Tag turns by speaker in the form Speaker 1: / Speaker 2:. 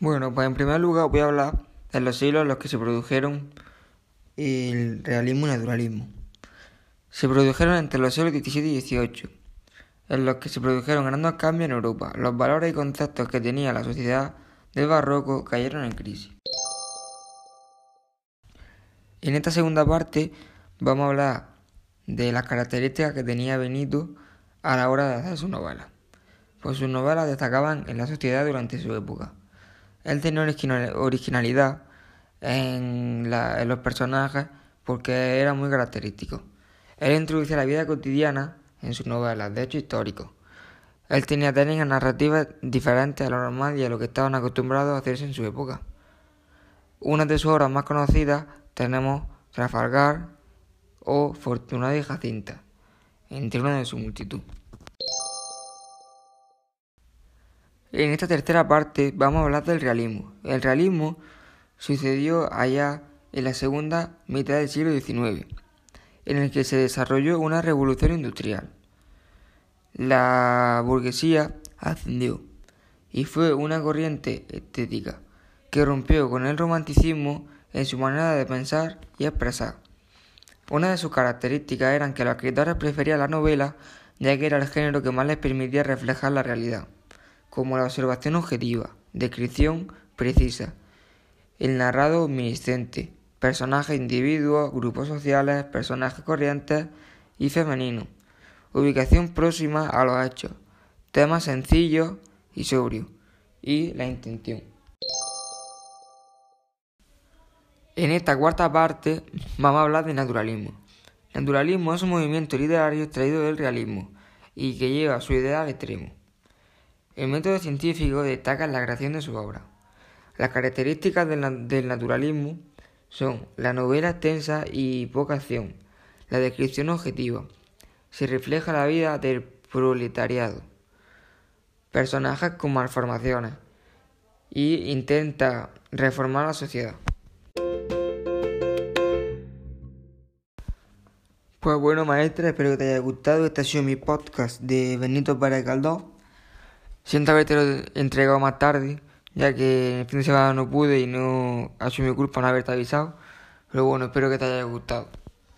Speaker 1: Bueno, pues en primer lugar voy a hablar de los siglos en los que se produjeron el realismo y el naturalismo. Se produjeron entre los siglos XVII y XVIII, en los que se produjeron grandes cambios en Europa. Los valores y conceptos que tenía la sociedad del barroco cayeron en crisis. En esta segunda parte vamos a hablar de las características que tenía Benito a la hora de hacer su novela. Pues sus novelas destacaban en la sociedad durante su época. Él tenía originalidad en, los personajes porque era muy característico. Él introducía la vida cotidiana en sus novelas, de hecho históricos. Él tenía técnicas narrativas diferentes a lo normal y a lo que estaban acostumbrados a hacerse en su época. Una de sus obras más conocidas tenemos Trafalgar o Fortuna y Jacinta, entre una de su multitud. En esta tercera parte vamos a hablar del realismo. El realismo sucedió allá en la segunda mitad del siglo XIX, en el que se desarrolló una revolución industrial. La burguesía ascendió y fue una corriente estética que rompió con el romanticismo en su manera de pensar y expresar. Una de sus características eran que los escritores preferían la novela ya que era el género que más les permitía reflejar la realidad como la observación objetiva, descripción precisa, el narrado omnisciente, personajes individuos, grupos sociales, personajes corrientes y femeninos, ubicación próxima a los hechos, temas sencillos y sobrios, y la intención. En esta cuarta parte vamos a hablar de naturalismo. Naturalismo es un movimiento literario extraído del realismo y que lleva su idea al extremo. El método científico destaca la creación de su obra. Las características del, naturalismo son la novela extensa y poca acción, la descripción objetiva, se refleja la vida del proletariado, personajes con malformaciones y intenta reformar la sociedad. Pues bueno, maestra, espero que te haya gustado. Este ha sido mi podcast de Benito Pérez Caldó. Siento haberte lo entregado más tarde, ya que el fin de semana no pude y no mi culpa no haberte avisado. Pero bueno, espero que te haya gustado.